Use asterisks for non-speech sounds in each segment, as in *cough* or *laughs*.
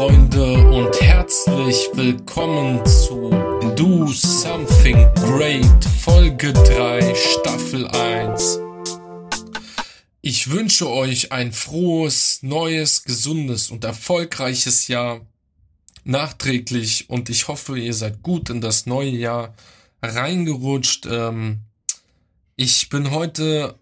Freunde und herzlich willkommen zu Do Something Great Folge 3 Staffel 1. Ich wünsche euch ein frohes, neues, gesundes und erfolgreiches Jahr nachträglich und ich hoffe, ihr seid gut in das neue Jahr reingerutscht. Ähm, ich bin heute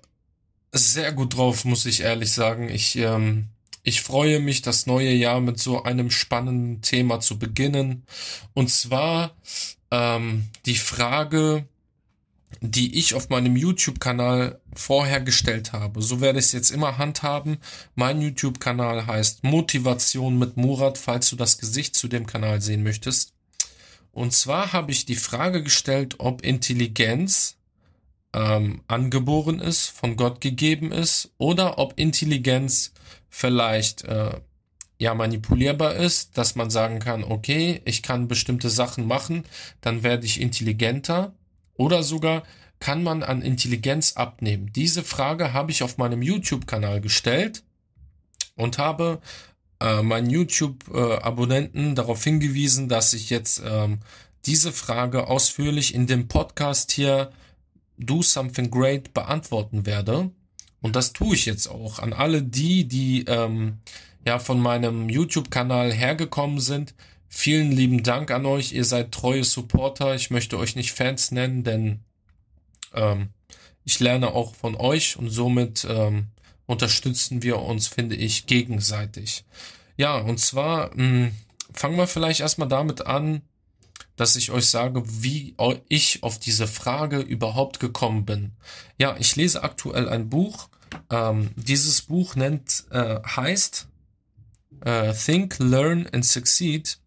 sehr gut drauf, muss ich ehrlich sagen. Ich ähm, ich freue mich, das neue Jahr mit so einem spannenden Thema zu beginnen. Und zwar ähm, die Frage, die ich auf meinem YouTube-Kanal vorher gestellt habe. So werde ich es jetzt immer handhaben. Mein YouTube-Kanal heißt Motivation mit Murat, falls du das Gesicht zu dem Kanal sehen möchtest. Und zwar habe ich die Frage gestellt, ob Intelligenz ähm, angeboren ist, von Gott gegeben ist, oder ob Intelligenz vielleicht äh, ja manipulierbar ist, dass man sagen kann, okay, ich kann bestimmte Sachen machen, dann werde ich intelligenter oder sogar kann man an Intelligenz abnehmen. Diese Frage habe ich auf meinem YouTube-Kanal gestellt und habe äh, meinen YouTube-Abonnenten darauf hingewiesen, dass ich jetzt ähm, diese Frage ausführlich in dem Podcast hier Do Something Great beantworten werde. Und das tue ich jetzt auch an alle die, die ähm, ja von meinem YouTube-Kanal hergekommen sind. Vielen lieben Dank an euch. Ihr seid treue Supporter. Ich möchte euch nicht Fans nennen, denn ähm, ich lerne auch von euch und somit ähm, unterstützen wir uns, finde ich, gegenseitig. Ja, und zwar mh, hm, fangen wir vielleicht erstmal damit an, dass ich euch sage, wie ich auf diese Frage überhaupt gekommen bin. Ja, ich lese aktuell ein Buch. Ähm, dieses Buch nennt, äh, heißt äh, Think, Learn and Succeed.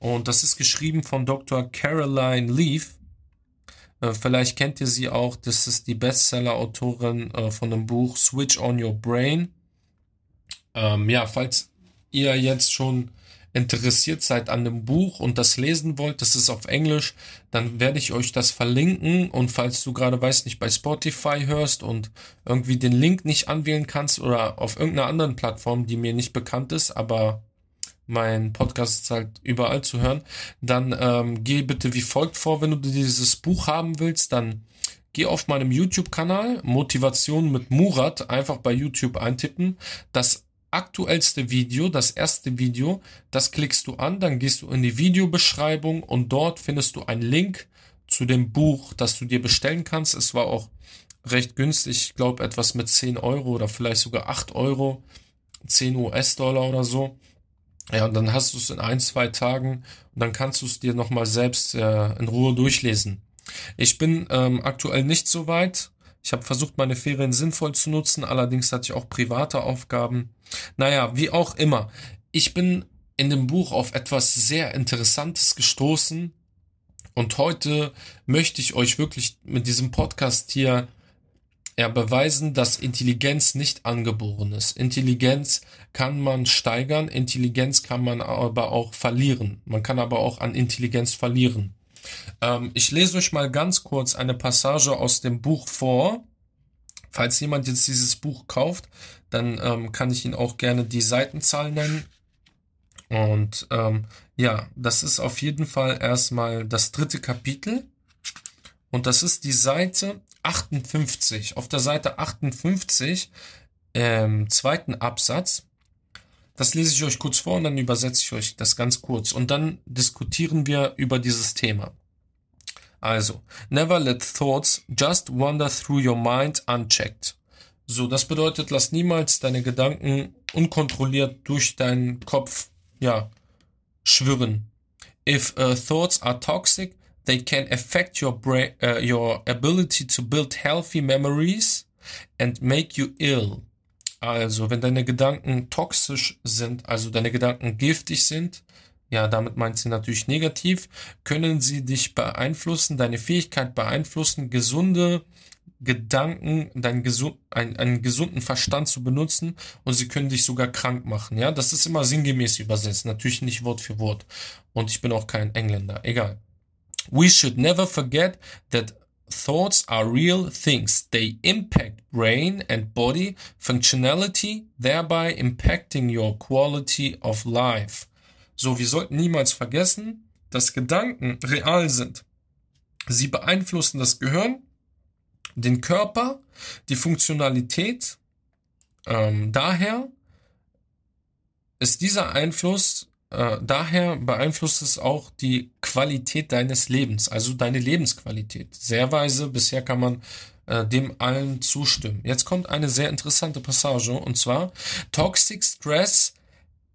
Und das ist geschrieben von Dr. Caroline Leaf. Äh, vielleicht kennt ihr sie auch. Das ist die Bestseller-Autorin äh, von dem Buch Switch on Your Brain. Ähm, ja, falls ihr jetzt schon interessiert seid an dem Buch und das lesen wollt, das ist auf Englisch, dann werde ich euch das verlinken und falls du gerade weiß nicht bei Spotify hörst und irgendwie den Link nicht anwählen kannst oder auf irgendeiner anderen Plattform, die mir nicht bekannt ist, aber mein Podcast ist halt überall zu hören, dann ähm, geh bitte wie folgt vor, wenn du dieses Buch haben willst, dann geh auf meinem YouTube-Kanal Motivation mit Murat einfach bei YouTube eintippen. Das aktuellste Video, das erste Video, das klickst du an, dann gehst du in die Videobeschreibung und dort findest du einen Link zu dem Buch, das du dir bestellen kannst. Es war auch recht günstig, ich glaube etwas mit 10 Euro oder vielleicht sogar 8 Euro, 10 US-Dollar oder so. Ja, und dann hast du es in ein, zwei Tagen und dann kannst du es dir nochmal selbst äh, in Ruhe durchlesen. Ich bin ähm, aktuell nicht so weit. Ich habe versucht, meine Ferien sinnvoll zu nutzen, allerdings hatte ich auch private Aufgaben. Naja, wie auch immer. Ich bin in dem Buch auf etwas sehr Interessantes gestoßen und heute möchte ich euch wirklich mit diesem Podcast hier ja, beweisen, dass Intelligenz nicht angeboren ist. Intelligenz kann man steigern, Intelligenz kann man aber auch verlieren. Man kann aber auch an Intelligenz verlieren. Ähm, ich lese euch mal ganz kurz eine Passage aus dem Buch vor. Falls jemand jetzt dieses Buch kauft, dann ähm, kann ich Ihnen auch gerne die Seitenzahl nennen. Und ähm, ja, das ist auf jeden Fall erstmal das dritte Kapitel. Und das ist die Seite 58. Auf der Seite 58, ähm, zweiten Absatz. Das lese ich euch kurz vor und dann übersetze ich euch das ganz kurz. Und dann diskutieren wir über dieses Thema. Also, never let thoughts just wander through your mind unchecked. So, das bedeutet, lass niemals deine Gedanken unkontrolliert durch deinen Kopf, ja, schwirren. If uh, thoughts are toxic, they can affect your brain, uh, your ability to build healthy memories and make you ill. Also, wenn deine Gedanken toxisch sind, also deine Gedanken giftig sind, ja, damit meint sie natürlich negativ, können sie dich beeinflussen, deine Fähigkeit beeinflussen, gesunde Gedanken, deinen gesund, einen, einen gesunden Verstand zu benutzen und sie können dich sogar krank machen. Ja, das ist immer sinngemäß übersetzt, natürlich nicht Wort für Wort. Und ich bin auch kein Engländer. Egal. We should never forget that thoughts are real things. They impact brain and body functionality, thereby impacting your quality of life. So, wir sollten niemals vergessen, dass Gedanken real sind. Sie beeinflussen das Gehirn, den Körper, die Funktionalität. Ähm, daher ist dieser Einfluss, äh, daher beeinflusst es auch die Qualität deines Lebens, also deine Lebensqualität. Sehr weise, bisher kann man äh, dem allen zustimmen. Jetzt kommt eine sehr interessante Passage und zwar Toxic Stress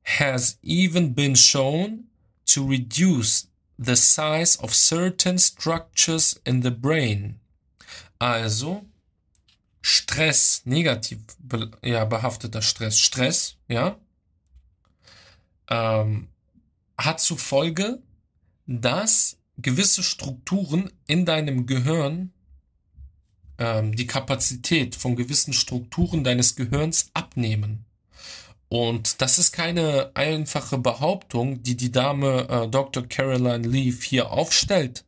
has even been shown to reduce the size of certain structures in the brain. Also Stress, negativ ja, behafteter Stress, Stress, ja, ähm, hat zur Folge, dass gewisse Strukturen in deinem Gehirn ähm, die Kapazität von gewissen Strukturen deines Gehirns abnehmen. Und das ist keine einfache Behauptung, die die Dame äh, Dr. Caroline Leaf hier aufstellt,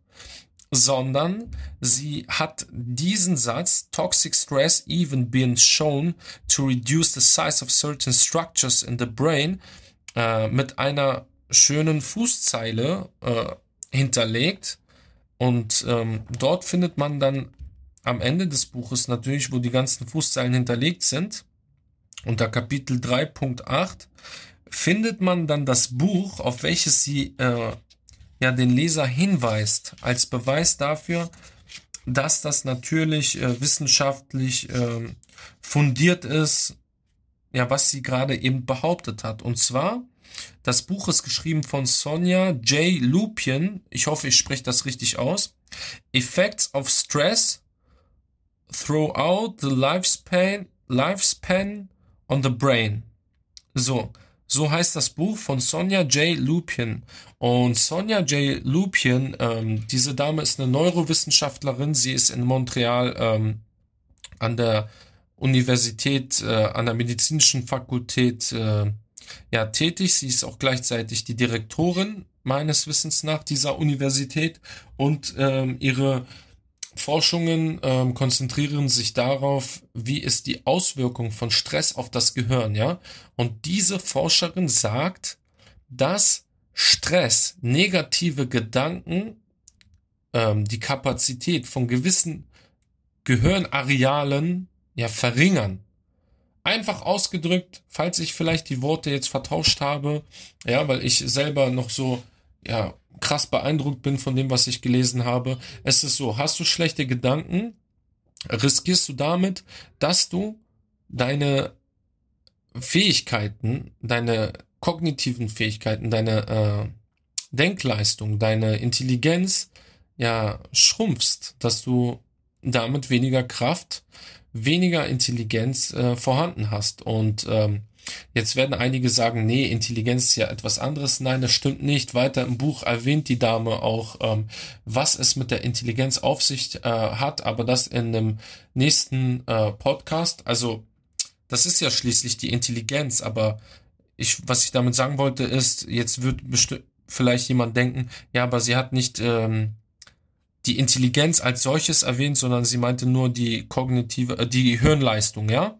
sondern sie hat diesen Satz, Toxic Stress even been shown to reduce the size of certain structures in the brain, äh, mit einer schönen Fußzeile äh, hinterlegt. Und ähm, dort findet man dann am Ende des Buches natürlich, wo die ganzen Fußzeilen hinterlegt sind, unter Kapitel 3.8, findet man dann das Buch, auf welches sie äh, ja den Leser hinweist, als Beweis dafür, dass das natürlich äh, wissenschaftlich äh, fundiert ist, ja, was sie gerade eben behauptet hat. Und zwar, das Buch ist geschrieben von Sonja J. Lupien. Ich hoffe, ich spreche das richtig aus. Effects of Stress throughout the lifespan, lifespan on the brain. So, so heißt das Buch von Sonja J. Lupien. Und Sonja J. Lupien, ähm, diese Dame ist eine Neurowissenschaftlerin. Sie ist in Montreal ähm, an der Universität, äh, an der medizinischen Fakultät äh, ja tätig. Sie ist auch gleichzeitig die Direktorin meines Wissens nach dieser Universität und ähm, ihre Forschungen ähm, konzentrieren sich darauf, wie ist die Auswirkung von Stress auf das Gehirn, ja? Und diese Forscherin sagt, dass Stress, negative Gedanken, ähm, die Kapazität von gewissen Gehirnarealen ja verringern. Einfach ausgedrückt, falls ich vielleicht die Worte jetzt vertauscht habe, ja, weil ich selber noch so ja krass beeindruckt bin von dem, was ich gelesen habe. Es ist so, hast du schlechte Gedanken, riskierst du damit, dass du deine Fähigkeiten, deine kognitiven Fähigkeiten, deine äh, Denkleistung, deine Intelligenz ja schrumpfst, dass du damit weniger Kraft, weniger Intelligenz äh, vorhanden hast. Und ähm, Jetzt werden einige sagen, nee, Intelligenz ist ja etwas anderes. Nein, das stimmt nicht. Weiter im Buch erwähnt die Dame auch, ähm, was es mit der Intelligenz auf sich äh, hat, aber das in einem nächsten äh, Podcast. Also, das ist ja schließlich die Intelligenz, aber ich, was ich damit sagen wollte, ist, jetzt wird vielleicht jemand denken, ja, aber sie hat nicht ähm, die Intelligenz als solches erwähnt, sondern sie meinte nur die kognitive, äh, die Hirnleistung, ja?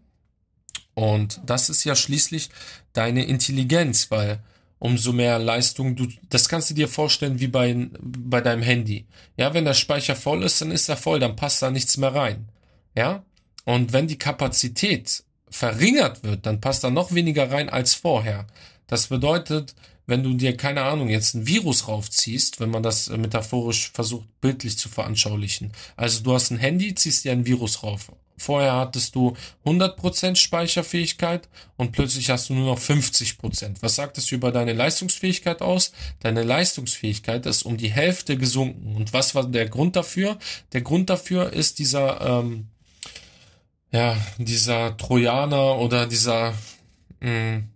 Und das ist ja schließlich deine Intelligenz, weil umso mehr Leistung du, das kannst du dir vorstellen wie bei, bei deinem Handy. Ja, wenn der Speicher voll ist, dann ist er voll, dann passt da nichts mehr rein. Ja? Und wenn die Kapazität verringert wird, dann passt da noch weniger rein als vorher. Das bedeutet, wenn du dir, keine Ahnung, jetzt ein Virus raufziehst, wenn man das metaphorisch versucht, bildlich zu veranschaulichen. Also du hast ein Handy, ziehst dir ein Virus rauf. Vorher hattest du 100% Speicherfähigkeit und plötzlich hast du nur noch 50%. Was sagt das über deine Leistungsfähigkeit aus? Deine Leistungsfähigkeit ist um die Hälfte gesunken. Und was war der Grund dafür? Der Grund dafür ist dieser, ähm, ja, dieser Trojaner oder dieser, mh, mm,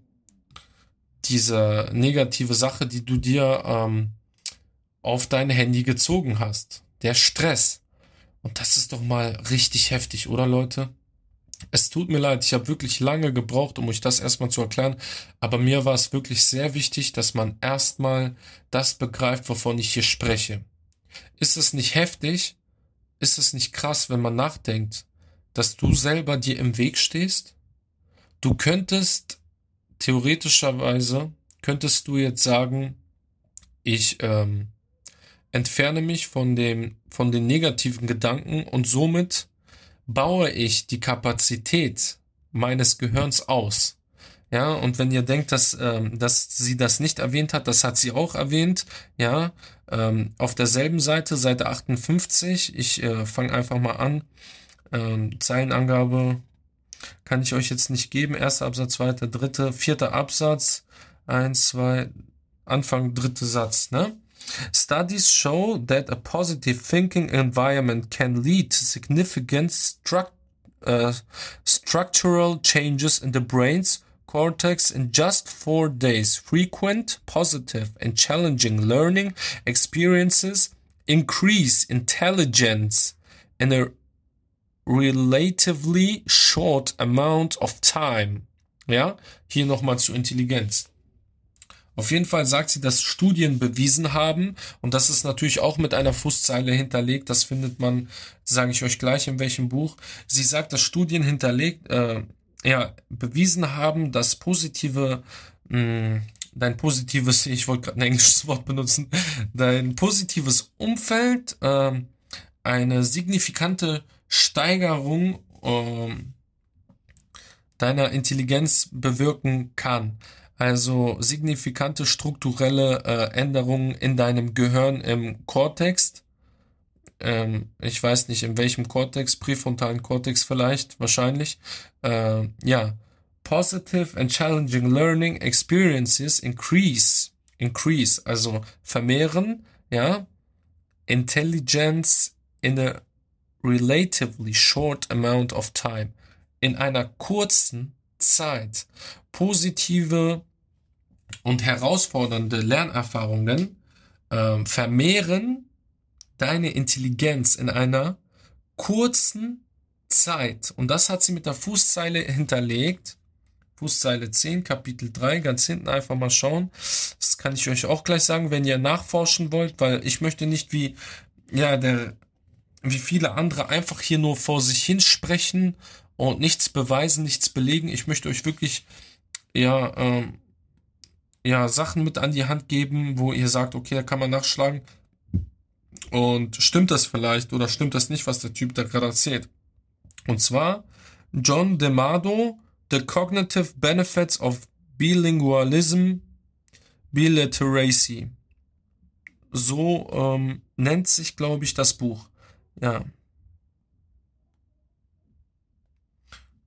diese negative Sache, die du dir ähm, auf dein Handy gezogen hast. Der Stress. Und das ist doch mal richtig heftig, oder Leute? Es tut mir leid, ich habe wirklich lange gebraucht, um euch das erstmal zu erklären, aber mir war es wirklich sehr wichtig, dass man erstmal das begreift, wovon ich hier spreche. Ist es nicht heftig? Ist es nicht krass, wenn man nachdenkt, dass du selber dir im Weg stehst? Du könntest theoretischerweise, könntest du jetzt sagen, Ich ähm, entferne mich von dem, von den negativen Gedanken und somit baue ich die Kapazität meines Gehirns aus. Ja, und wenn ihr denkt, dass, ähm, dass sie das nicht erwähnt hat, das hat sie auch erwähnt. Ja, ähm, auf derselben Seite, Seite 58. Ich äh, fange einfach mal an. Ähm, Zeilenangabe kann ich euch jetzt nicht geben. Erster Absatz, zweiter, dritter, vierter Absatz. Eins, zwei, Anfang, dritter Satz, ne? Studies show that a positive thinking environment can lead to significant stru uh, structural changes in the brain's cortex in just four days. Frequent, positive, and challenging learning experiences increase intelligence in a relatively short amount of time. Ja, hier nochmal zu Intelligenz. Auf jeden Fall sagt sie, dass Studien bewiesen haben, und das ist natürlich auch mit einer Fußzeile hinterlegt, das findet man, sage ich euch gleich in welchem Buch. Sie sagt, dass Studien hinterlegt, äh, ja, bewiesen haben, dass positive, mh, hm, dein positives, *laughs* ich wollte gerade ein englisches Wort benutzen, dein positives Umfeld äh, eine signifikante Steigerung äh, deiner Intelligenz bewirken kann also signifikante strukturelle äh, Änderungen in deinem Gehirn im Kortex. Ähm, ich weiß nicht, in welchem Kortex, präfrontalen Kortex vielleicht, wahrscheinlich. Äh, ja, positive and challenging learning experiences increase, increase, also vermehren, ja, intelligence in a relatively short amount of time. In einer kurzen Zeit positive und herausfordernde Lernerfahrungen äh, vermehren deine Intelligenz in einer kurzen Zeit. Und das hat sie mit der Fußzeile hinterlegt. Fußzeile 10, Kapitel 3, ganz hinten einfach mal schauen. Das kann ich euch auch gleich sagen, wenn ihr nachforschen wollt, weil ich möchte nicht wie, ja, der, wie viele andere einfach hier nur vor sich hin sprechen und nichts beweisen, nichts belegen. Ich möchte euch wirklich, ja, ähm, ja, Sachen mit an die Hand geben, wo ihr sagt, okay, da kann man nachschlagen. Und stimmt das vielleicht oder stimmt das nicht, was der Typ da gerade erzählt? Und zwar John DeMado, The Cognitive Benefits of Bilingualism, Biliteracy. So ähm, nennt sich, glaube ich, das Buch. Ja.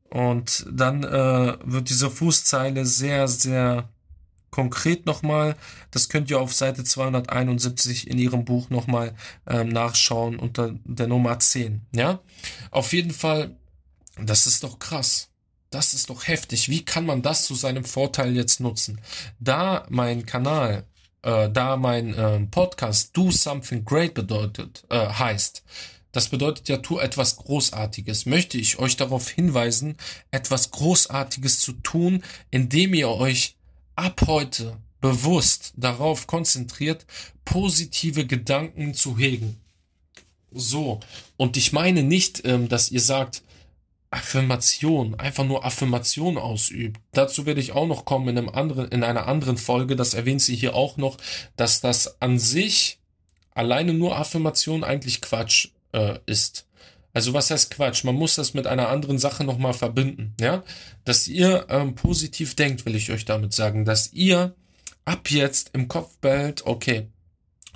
Und dann äh, wird diese Fußzeile sehr, sehr konkret nochmal. Das könnt ihr auf Seite 271 in ihrem Buch nochmal ähm, nachschauen unter der Nummer 10. Ja, auf jeden Fall, das ist doch krass. Das ist doch heftig. Wie kann man das zu seinem Vorteil jetzt nutzen? Da mein Kanal, äh, da mein äh, Podcast Do Something Great bedeutet, äh, heißt, das bedeutet ja, tu etwas Großartiges. Möchte ich euch darauf hinweisen, etwas Großartiges zu tun, indem ihr euch ab heute bewusst darauf konzentriert, positive Gedanken zu hegen. So. Und ich meine nicht, ähm, dass ihr sagt, Affirmation, einfach nur Affirmation ausübt. Dazu werde ich auch noch kommen in einem anderen, in einer anderen Folge. Das erwähnt sie hier auch noch, dass das an sich alleine nur Affirmation eigentlich Quatsch äh, ist. Also was heißt Quatsch? Man muss das mit einer anderen Sache nochmal verbinden, ja? Dass ihr ähm, positiv denkt, will ich euch damit sagen, dass ihr ab jetzt im Kopf behält, okay,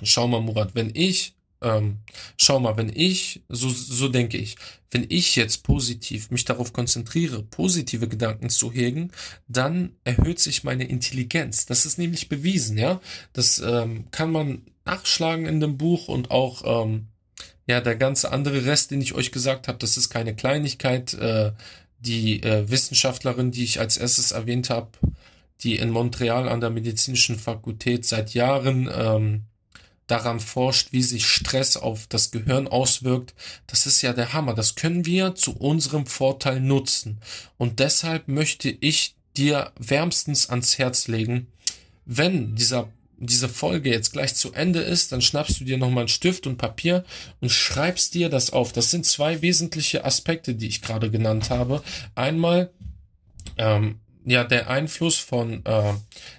schau mal, Murat, wenn ich, ähm, schau mal, wenn ich, so, so denke ich, wenn ich jetzt positiv mich darauf konzentriere, positive Gedanken zu hegen, dann erhöht sich meine Intelligenz. Das ist nämlich bewiesen, ja? Das ähm, kann man nachschlagen in dem Buch und auch ähm, ja, der ganze andere Rest, den ich euch gesagt habe, das ist keine Kleinigkeit. Äh, die äh, Wissenschaftlerin, die ich als erstes erwähnt habe, die in Montreal an der medizinischen Fakultät seit Jahren ähm, daran forscht, wie sich Stress auf das Gehirn auswirkt, das ist ja der Hammer. Das können wir zu unserem Vorteil nutzen. Und deshalb möchte ich dir wärmstens ans Herz legen, wenn dieser diese Folge jetzt gleich zu Ende ist, dann schnappst du dir nochmal einen Stift und Papier und schreibst dir das auf. Das sind zwei wesentliche Aspekte, die ich gerade genannt habe. Einmal, ähm, ja der Einfluss von äh,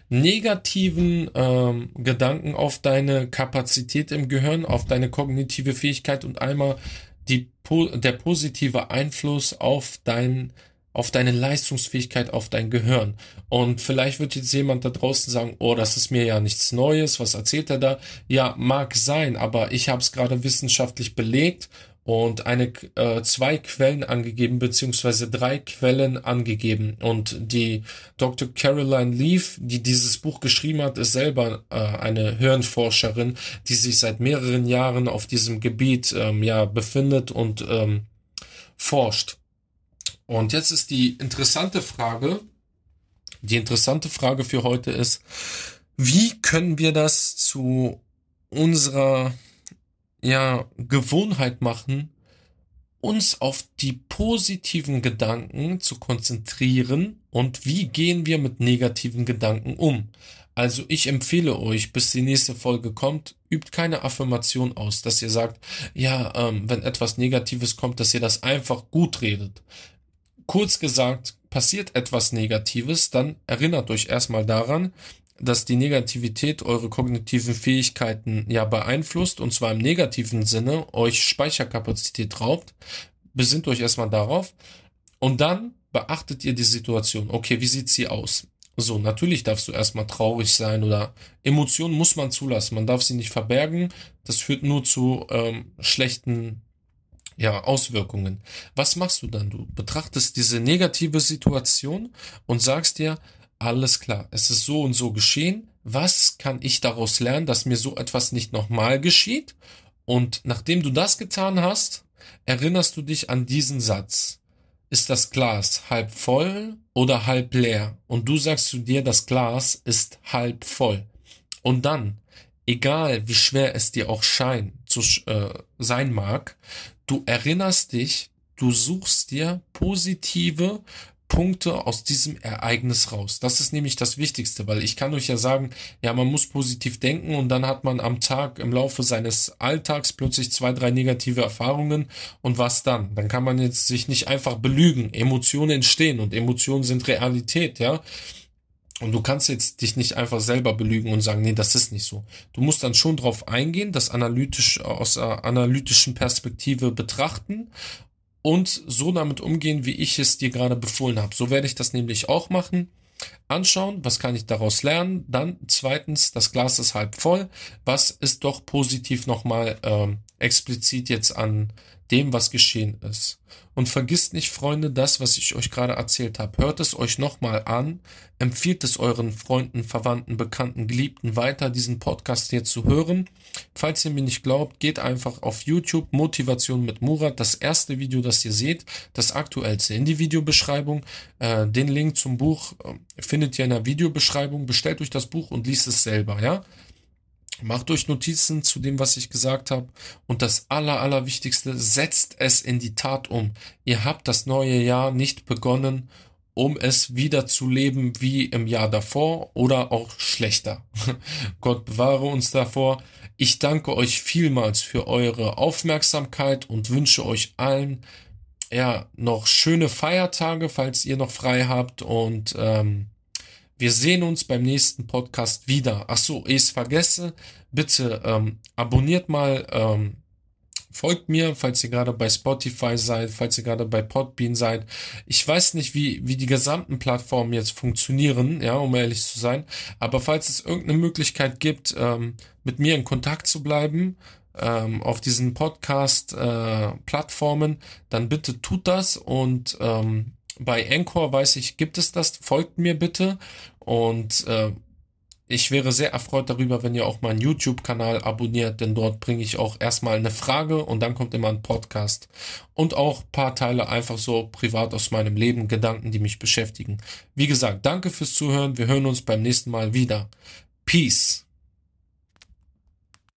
negativen ähm, Gedanken auf deine Kapazität im Gehirn, auf deine kognitive Fähigkeit und einmal die, der positive Einfluss auf dein auf deine Leistungsfähigkeit, auf dein Gehirn. Und vielleicht wird jetzt jemand da draußen sagen, oh, das ist mir ja nichts Neues, was erzählt er da? Ja, mag sein, aber ich habe es gerade wissenschaftlich belegt und eine äh, zwei Quellen angegeben beziehungsweise drei Quellen angegeben und die Dr. Caroline Leaf, die dieses Buch geschrieben hat, ist selber äh, eine Hirnforscherin, die sich seit mehreren Jahren auf diesem Gebiet ähm, ja befindet und ähm, forscht. Und jetzt ist die interessante Frage, die interessante Frage für heute ist, wie können wir das zu unserer ja, Gewohnheit machen, uns auf die positiven Gedanken zu konzentrieren und wie gehen wir mit negativen Gedanken um. Also ich empfehle euch, bis die nächste Folge kommt, übt keine Affirmation aus, dass ihr sagt, ja, ähm, wenn etwas Negatives kommt, dass ihr das einfach gut redet. Kurz gesagt, passiert etwas Negatives, dann erinnert euch erstmal daran, dass die Negativität eure kognitiven Fähigkeiten ja beeinflusst und zwar im negativen Sinne euch Speicherkapazität raubt. Besinnt euch erstmal darauf und dann beachtet ihr die Situation. Okay, wie sieht sie aus? So, natürlich darfst du erstmal traurig sein oder Emotionen muss man zulassen. Man darf sie nicht verbergen. Das führt nur zu ähm, schlechten ja, Auswirkungen. Was machst du dann? Du betrachtest diese negative Situation und sagst dir, alles klar, es ist so und so geschehen. Was kann ich daraus lernen, dass mir so etwas nicht nochmal geschieht? Und nachdem du das getan hast, erinnerst du dich an diesen Satz. Ist das Glas halb voll oder halb leer? Und du sagst zu dir, das Glas ist halb voll. Und dann, egal wie schwer es dir auch scheint zu äh, sein mag, du erinnerst dich, du suchst dir positive Punkte aus diesem Ereignis raus. Das ist nämlich das Wichtigste, weil ich kann euch ja sagen, ja, man muss positiv denken und dann hat man am Tag im Laufe seines Alltags plötzlich zwei, drei negative Erfahrungen und was dann? Dann kann man jetzt sich nicht einfach belügen. Emotionen entstehen und Emotionen sind Realität, ja. Und du kannst jetzt dich nicht einfach selber belügen und sagen, nee, das ist nicht so. Du musst dann schon drauf eingehen, das analytisch aus einer analytischen Perspektive betrachten und so damit umgehen, wie ich es dir gerade befohlen habe. So werde ich das nämlich auch machen. Anschauen, was kann ich daraus lernen? Dann zweitens, das Glas ist halb voll. Was ist doch positiv nochmal ähm, explizit jetzt an dem, was geschehen ist. Und vergisst nicht, Freunde, das, was ich euch gerade erzählt habe. Hört es euch nochmal an, empfiehlt es euren Freunden, Verwandten, Bekannten, Geliebten weiter, diesen Podcast hier zu hören. Falls ihr mir nicht glaubt, geht einfach auf YouTube Motivation mit Murat. Das erste Video, das ihr seht, das aktuellste in die Videobeschreibung. Äh, den Link zum Buch äh, findet ihr in der Videobeschreibung. Bestellt euch das Buch und liest es selber, ja? Macht euch Notizen zu dem, was ich gesagt habe. Und das Aller, Allerwichtigste, setzt es in die Tat um. Ihr habt das neue Jahr nicht begonnen, um es wieder zu leben wie im Jahr davor oder auch schlechter. *laughs* Gott bewahre uns davor. Ich danke euch vielmals für eure Aufmerksamkeit und wünsche euch allen ja noch schöne Feiertage, falls ihr noch frei habt und ähm, wir sehen uns beim nächsten Podcast wieder. Ach so, ich es vergesse. Bitte ähm, abonniert mal, ähm, folgt mir, falls ihr gerade bei Spotify seid, falls ihr gerade bei Podbean seid. Ich weiß nicht, wie, wie die gesamten Plattformen jetzt funktionieren, ja, um ehrlich zu sein. Aber falls es irgendeine Möglichkeit gibt, ähm, mit mir in Kontakt zu bleiben, ähm, auf diesen Podcast-Plattformen, äh, dann bitte tut das und ähm, bei Encore weiß ich, gibt es das. Folgt mir bitte. Und äh, ich wäre sehr erfreut darüber, wenn ihr auch meinen YouTube-Kanal abonniert, denn dort bringe ich auch erstmal eine Frage und dann kommt immer ein Podcast. Und auch paar Teile einfach so privat aus meinem Leben, Gedanken, die mich beschäftigen. Wie gesagt, danke fürs Zuhören. Wir hören uns beim nächsten Mal wieder. Peace.